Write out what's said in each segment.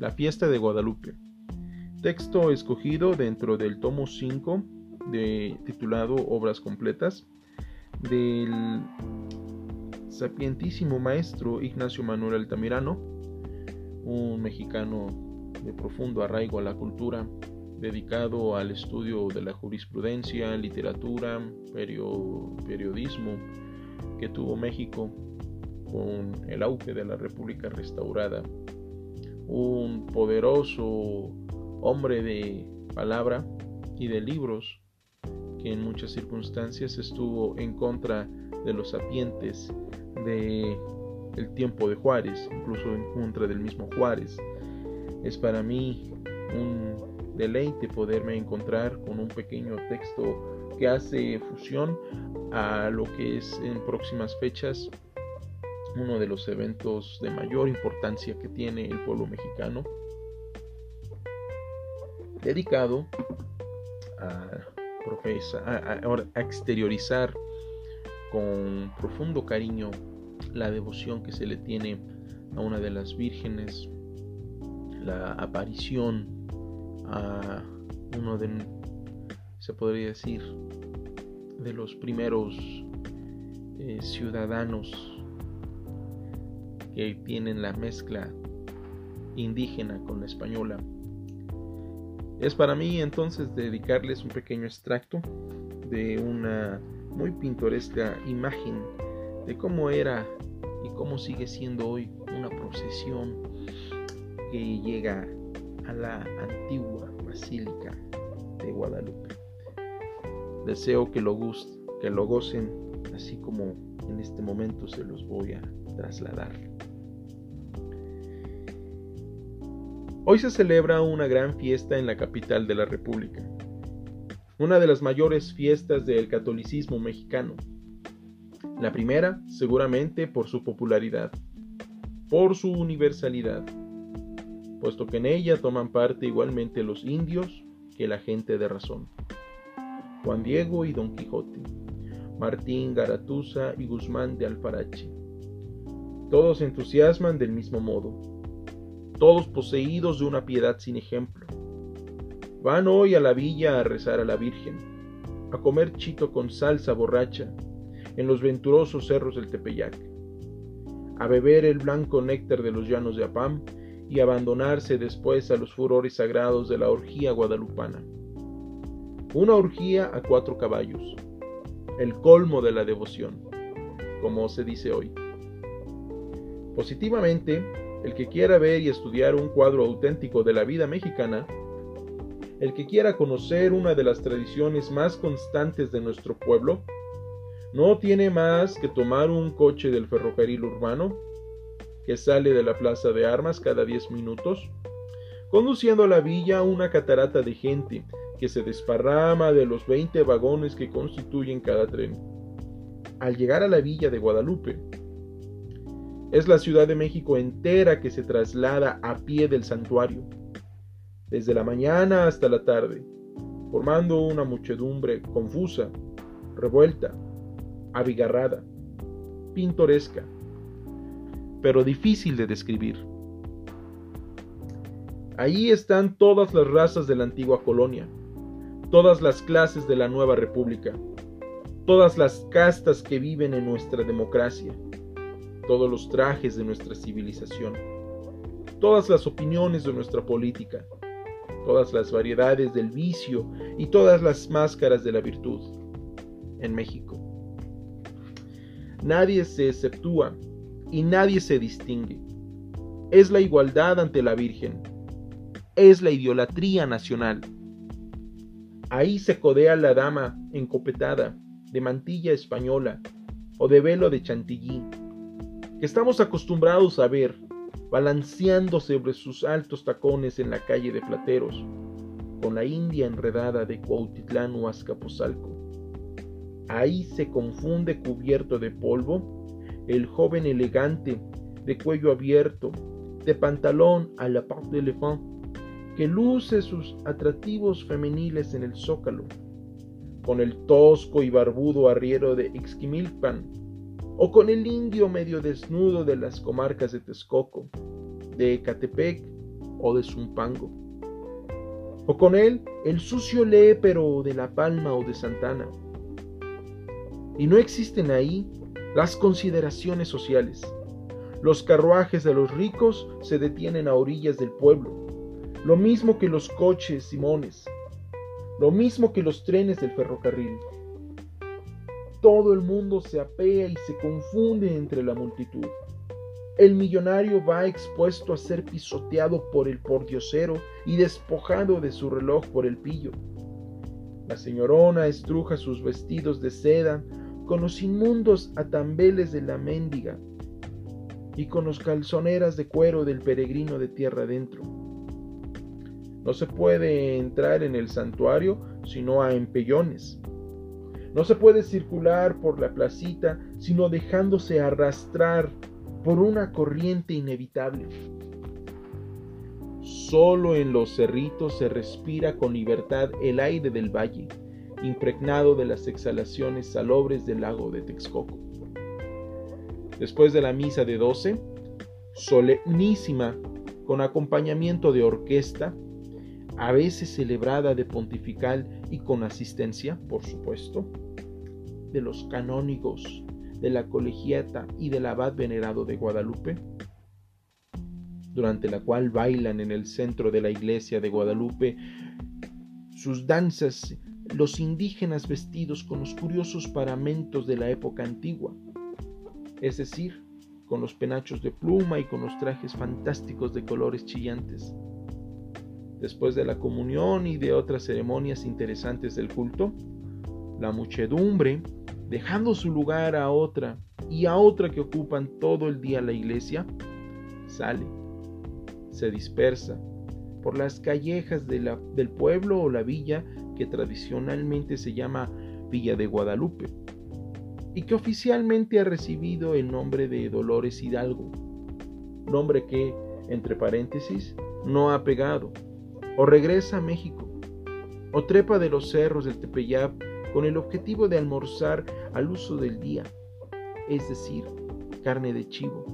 La fiesta de Guadalupe. Texto escogido dentro del tomo 5 de, titulado Obras completas del sapientísimo maestro Ignacio Manuel Altamirano, un mexicano de profundo arraigo a la cultura, dedicado al estudio de la jurisprudencia, literatura, periodismo que tuvo México con el auge de la República restaurada. Un poderoso hombre de palabra y de libros que en muchas circunstancias estuvo en contra de los sapientes de el tiempo de Juárez, incluso en contra del mismo Juárez. Es para mí un deleite poderme encontrar con un pequeño texto que hace fusión a lo que es en próximas fechas uno de los eventos de mayor importancia que tiene el pueblo mexicano, dedicado a, exteriorizar con profundo cariño la devoción que se le tiene a una de las vírgenes, la aparición a uno de, se podría decir, de los primeros eh, ciudadanos tienen la mezcla indígena con la española. Es para mí entonces dedicarles un pequeño extracto de una muy pintoresca imagen de cómo era y cómo sigue siendo hoy una procesión que llega a la antigua Basílica de Guadalupe. Deseo que lo, que lo gocen así como en este momento se los voy a trasladar. Hoy se celebra una gran fiesta en la capital de la República, una de las mayores fiestas del catolicismo mexicano. La primera, seguramente, por su popularidad, por su universalidad, puesto que en ella toman parte igualmente los indios que la gente de razón. Juan Diego y Don Quijote, Martín Garatuza y Guzmán de Alfarache. Todos entusiasman del mismo modo, todos poseídos de una piedad sin ejemplo. Van hoy a la villa a rezar a la Virgen, a comer chito con salsa borracha en los venturosos cerros del Tepeyac, a beber el blanco néctar de los llanos de Apam y abandonarse después a los furores sagrados de la orgía guadalupana. Una orgía a cuatro caballos, el colmo de la devoción, como se dice hoy. Positivamente, el que quiera ver y estudiar un cuadro auténtico de la vida mexicana, el que quiera conocer una de las tradiciones más constantes de nuestro pueblo, no tiene más que tomar un coche del ferrocarril urbano, que sale de la plaza de armas cada 10 minutos, conduciendo a la villa una catarata de gente que se desparrama de los 20 vagones que constituyen cada tren. Al llegar a la villa de Guadalupe, es la Ciudad de México entera que se traslada a pie del santuario, desde la mañana hasta la tarde, formando una muchedumbre confusa, revuelta, abigarrada, pintoresca, pero difícil de describir. Allí están todas las razas de la antigua colonia, todas las clases de la nueva república, todas las castas que viven en nuestra democracia, todos los trajes de nuestra civilización, todas las opiniones de nuestra política, todas las variedades del vicio y todas las máscaras de la virtud en México. Nadie se exceptúa y nadie se distingue. Es la igualdad ante la Virgen. Es la idolatría nacional. Ahí se codea la dama encopetada, de mantilla española o de velo de chantilly, que estamos acostumbrados a ver balanceando sobre sus altos tacones en la calle de Plateros, con la india enredada de Cuautitlán o Azcapotzalco. Ahí se confunde cubierto de polvo el joven elegante de cuello abierto, de pantalón a la part d'elefant, que luce sus atractivos femeniles en el zócalo, con el tosco y barbudo arriero de Ixquimilpan, o con el indio medio desnudo de las comarcas de Texcoco, de Ecatepec o de Zumpango. O con él el sucio pero de La Palma o de Santana. Y no existen ahí las consideraciones sociales. Los carruajes de los ricos se detienen a orillas del pueblo, lo mismo que los coches simones, lo mismo que los trenes del ferrocarril. Todo el mundo se apea y se confunde entre la multitud. El millonario va expuesto a ser pisoteado por el pordiosero y despojado de su reloj por el pillo. La señorona estruja sus vestidos de seda con los inmundos atambeles de la mendiga y con los calzoneras de cuero del peregrino de tierra adentro. No se puede entrar en el santuario sino a empellones. No se puede circular por la placita sino dejándose arrastrar por una corriente inevitable. Solo en los cerritos se respira con libertad el aire del valle impregnado de las exhalaciones salobres del lago de Texcoco. Después de la misa de doce, solemnísima, con acompañamiento de orquesta, a veces celebrada de pontifical y con asistencia, por supuesto, de los canónigos de la colegiata y del abad venerado de Guadalupe, durante la cual bailan en el centro de la iglesia de Guadalupe sus danzas los indígenas vestidos con los curiosos paramentos de la época antigua, es decir, con los penachos de pluma y con los trajes fantásticos de colores chillantes. Después de la comunión y de otras ceremonias interesantes del culto, la muchedumbre, dejando su lugar a otra y a otra que ocupan todo el día la iglesia, sale, se dispersa por las callejas del pueblo o la villa que tradicionalmente se llama Villa de Guadalupe y que oficialmente ha recibido el nombre de Dolores Hidalgo, nombre que, entre paréntesis, no ha pegado, o regresa a México, o trepa de los cerros del Tepeyap con el objetivo de almorzar al uso del día, es decir, carne de chivo,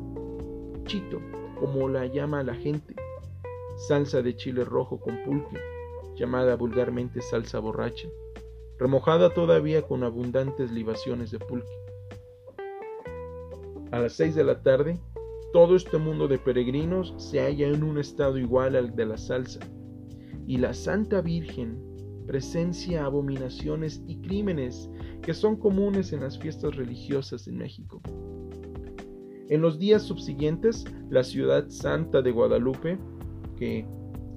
chito, como la llama la gente, salsa de chile rojo con pulque, llamada vulgarmente salsa borracha, remojada todavía con abundantes libaciones de pulque. A las seis de la tarde, todo este mundo de peregrinos se halla en un estado igual al de la salsa, y la Santa Virgen presencia abominaciones y crímenes que son comunes en las fiestas religiosas en México. En los días subsiguientes, la ciudad santa de Guadalupe, que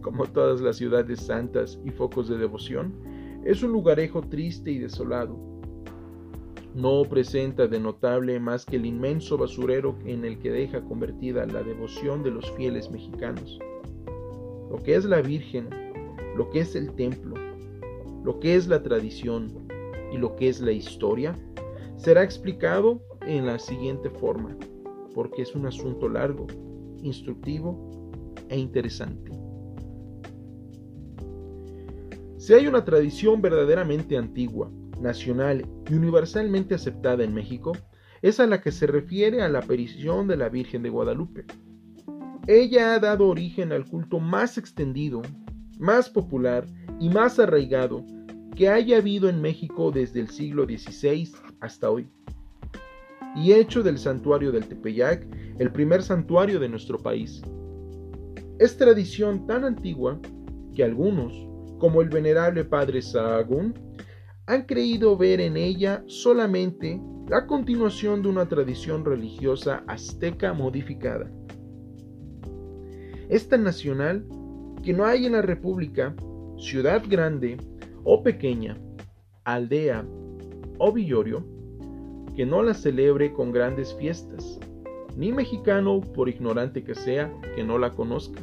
como todas las ciudades santas y focos de devoción, es un lugarejo triste y desolado. No presenta de notable más que el inmenso basurero en el que deja convertida la devoción de los fieles mexicanos. Lo que es la Virgen, lo que es el templo, lo que es la tradición y lo que es la historia, será explicado en la siguiente forma, porque es un asunto largo, instructivo e interesante. Si hay una tradición verdaderamente antigua, nacional y universalmente aceptada en México, es a la que se refiere a la aparición de la Virgen de Guadalupe. Ella ha dado origen al culto más extendido, más popular y más arraigado que haya habido en México desde el siglo XVI hasta hoy, y hecho del santuario del Tepeyac el primer santuario de nuestro país. Es tradición tan antigua que algunos, como el venerable padre Sahagún, han creído ver en ella solamente la continuación de una tradición religiosa azteca modificada. Es tan nacional que no hay en la República ciudad grande o pequeña, aldea o villorio que no la celebre con grandes fiestas, ni mexicano, por ignorante que sea, que no la conozca.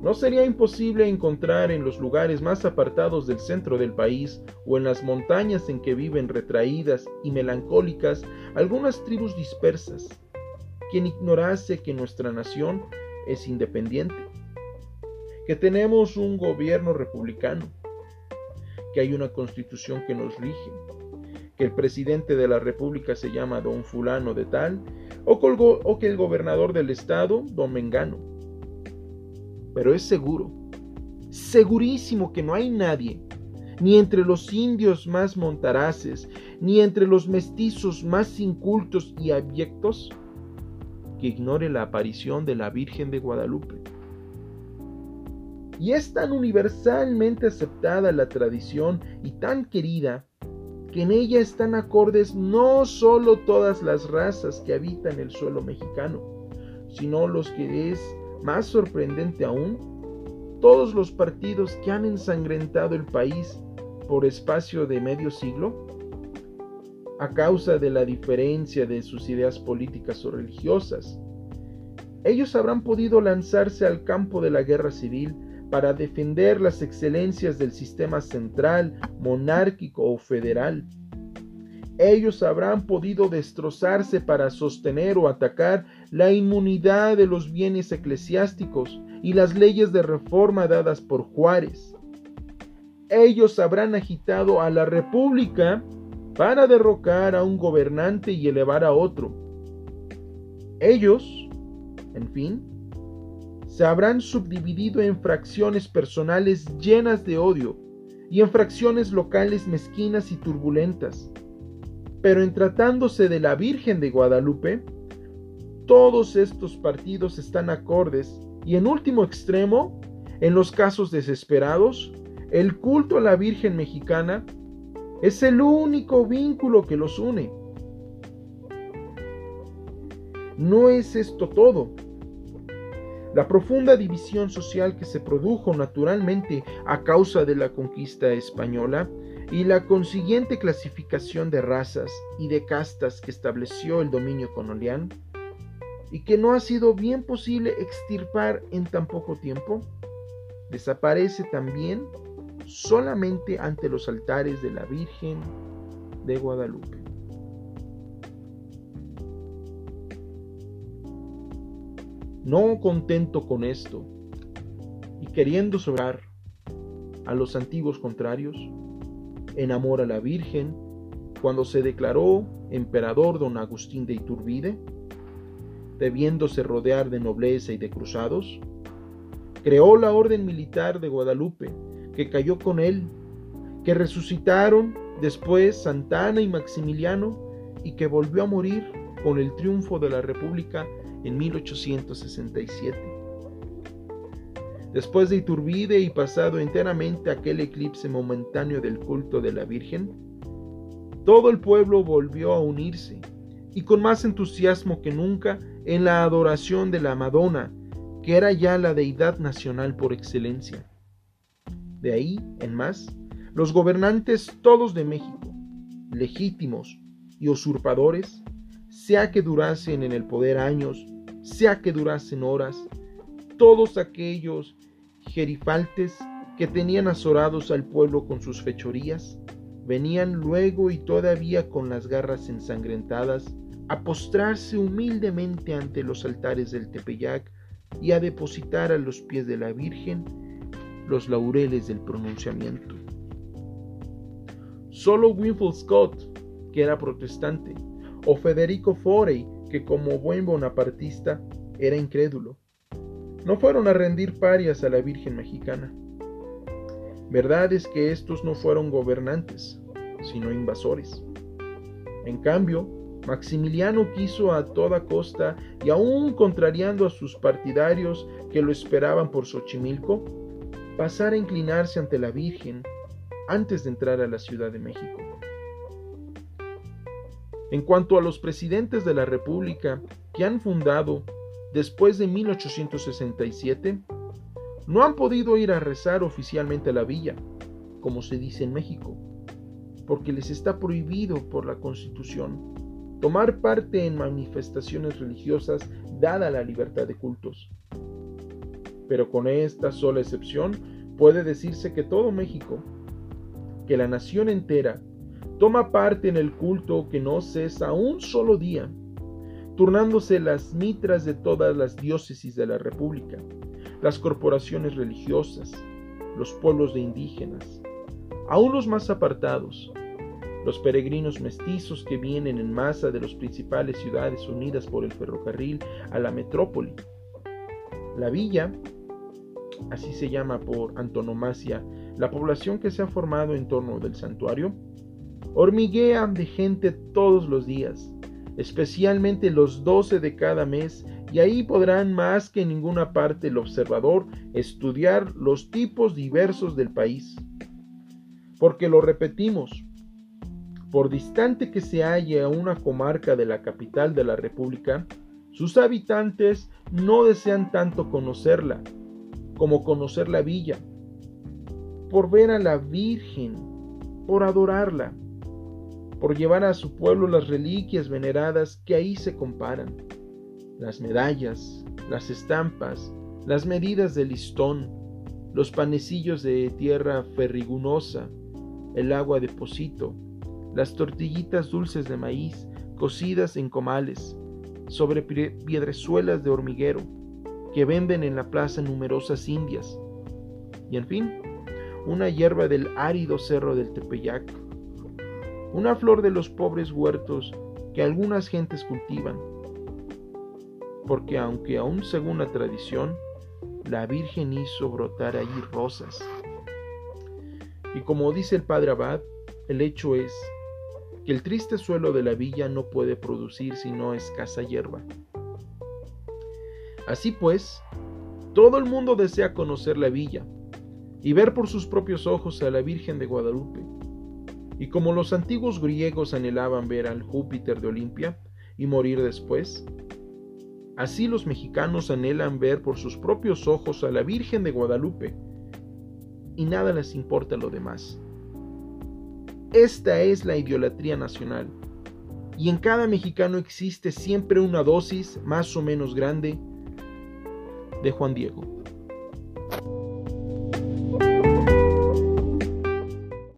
No sería imposible encontrar en los lugares más apartados del centro del país o en las montañas en que viven retraídas y melancólicas algunas tribus dispersas, quien ignorase que nuestra nación es independiente, que tenemos un gobierno republicano, que hay una constitución que nos rige, que el presidente de la república se llama don fulano de tal, o, o que el gobernador del estado, don Mengano pero es seguro, segurísimo que no hay nadie, ni entre los indios más montaraces, ni entre los mestizos más incultos y abyectos, que ignore la aparición de la Virgen de Guadalupe. Y es tan universalmente aceptada la tradición y tan querida que en ella están acordes no solo todas las razas que habitan el suelo mexicano, sino los que es más sorprendente aún, todos los partidos que han ensangrentado el país por espacio de medio siglo, a causa de la diferencia de sus ideas políticas o religiosas. Ellos habrán podido lanzarse al campo de la guerra civil para defender las excelencias del sistema central, monárquico o federal. Ellos habrán podido destrozarse para sostener o atacar la inmunidad de los bienes eclesiásticos y las leyes de reforma dadas por Juárez. Ellos habrán agitado a la República para derrocar a un gobernante y elevar a otro. Ellos, en fin, se habrán subdividido en fracciones personales llenas de odio y en fracciones locales mezquinas y turbulentas. Pero en tratándose de la Virgen de Guadalupe, todos estos partidos están acordes y en último extremo, en los casos desesperados, el culto a la Virgen mexicana es el único vínculo que los une. No es esto todo. La profunda división social que se produjo naturalmente a causa de la conquista española y la consiguiente clasificación de razas y de castas que estableció el dominio colonial y que no ha sido bien posible extirpar en tan poco tiempo, desaparece también solamente ante los altares de la Virgen de Guadalupe. No contento con esto y queriendo sobrar a los antiguos contrarios, enamora a la Virgen cuando se declaró emperador don Agustín de Iturbide, debiéndose rodear de nobleza y de cruzados, creó la orden militar de Guadalupe, que cayó con él, que resucitaron después Santana y Maximiliano, y que volvió a morir con el triunfo de la República en 1867. Después de Iturbide y pasado enteramente aquel eclipse momentáneo del culto de la Virgen, todo el pueblo volvió a unirse y con más entusiasmo que nunca en la adoración de la Madonna, que era ya la deidad nacional por excelencia. De ahí en más, los gobernantes todos de México, legítimos y usurpadores, sea que durasen en el poder años, sea que durasen horas, todos aquellos gerifaltes que tenían azorados al pueblo con sus fechorías, venían luego y todavía con las garras ensangrentadas a postrarse humildemente ante los altares del Tepeyac y a depositar a los pies de la Virgen los laureles del pronunciamiento. Solo Winfield Scott, que era protestante, o Federico Forey, que como buen bonapartista era incrédulo. No fueron a rendir parias a la Virgen mexicana. Verdad es que estos no fueron gobernantes, sino invasores. En cambio, Maximiliano quiso a toda costa y aún contrariando a sus partidarios que lo esperaban por Xochimilco, pasar a inclinarse ante la Virgen antes de entrar a la Ciudad de México. En cuanto a los presidentes de la República que han fundado después de 1867, no han podido ir a rezar oficialmente a la villa, como se dice en México, porque les está prohibido por la Constitución tomar parte en manifestaciones religiosas dada la libertad de cultos. Pero con esta sola excepción puede decirse que todo México, que la nación entera, toma parte en el culto que no cesa un solo día, turnándose las mitras de todas las diócesis de la República, las corporaciones religiosas, los pueblos de indígenas, aún los más apartados, los peregrinos mestizos que vienen en masa de las principales ciudades unidas por el ferrocarril a la metrópoli. La villa así se llama por antonomasia la población que se ha formado en torno del santuario, hormiguea de gente todos los días, especialmente los 12 de cada mes, y ahí podrán más que en ninguna parte el observador estudiar los tipos diversos del país. Porque lo repetimos, por distante que se halle a una comarca de la capital de la República, sus habitantes no desean tanto conocerla como conocer la villa, por ver a la Virgen, por adorarla, por llevar a su pueblo las reliquias veneradas que ahí se comparan, las medallas, las estampas, las medidas de listón, los panecillos de tierra ferrigunosa, el agua de pocito, las tortillitas dulces de maíz cocidas en comales, sobre piedrezuelas de hormiguero, que venden en la plaza numerosas indias, y en fin, una hierba del árido cerro del Tepeyac, una flor de los pobres huertos que algunas gentes cultivan, porque aunque aún según la tradición, la Virgen hizo brotar allí rosas. Y como dice el padre Abad, el hecho es que el triste suelo de la villa no puede producir sino escasa hierba. Así pues, todo el mundo desea conocer la villa y ver por sus propios ojos a la Virgen de Guadalupe. Y como los antiguos griegos anhelaban ver al Júpiter de Olimpia y morir después, así los mexicanos anhelan ver por sus propios ojos a la Virgen de Guadalupe y nada les importa lo demás. Esta es la idolatría nacional. Y en cada mexicano existe siempre una dosis más o menos grande de Juan Diego.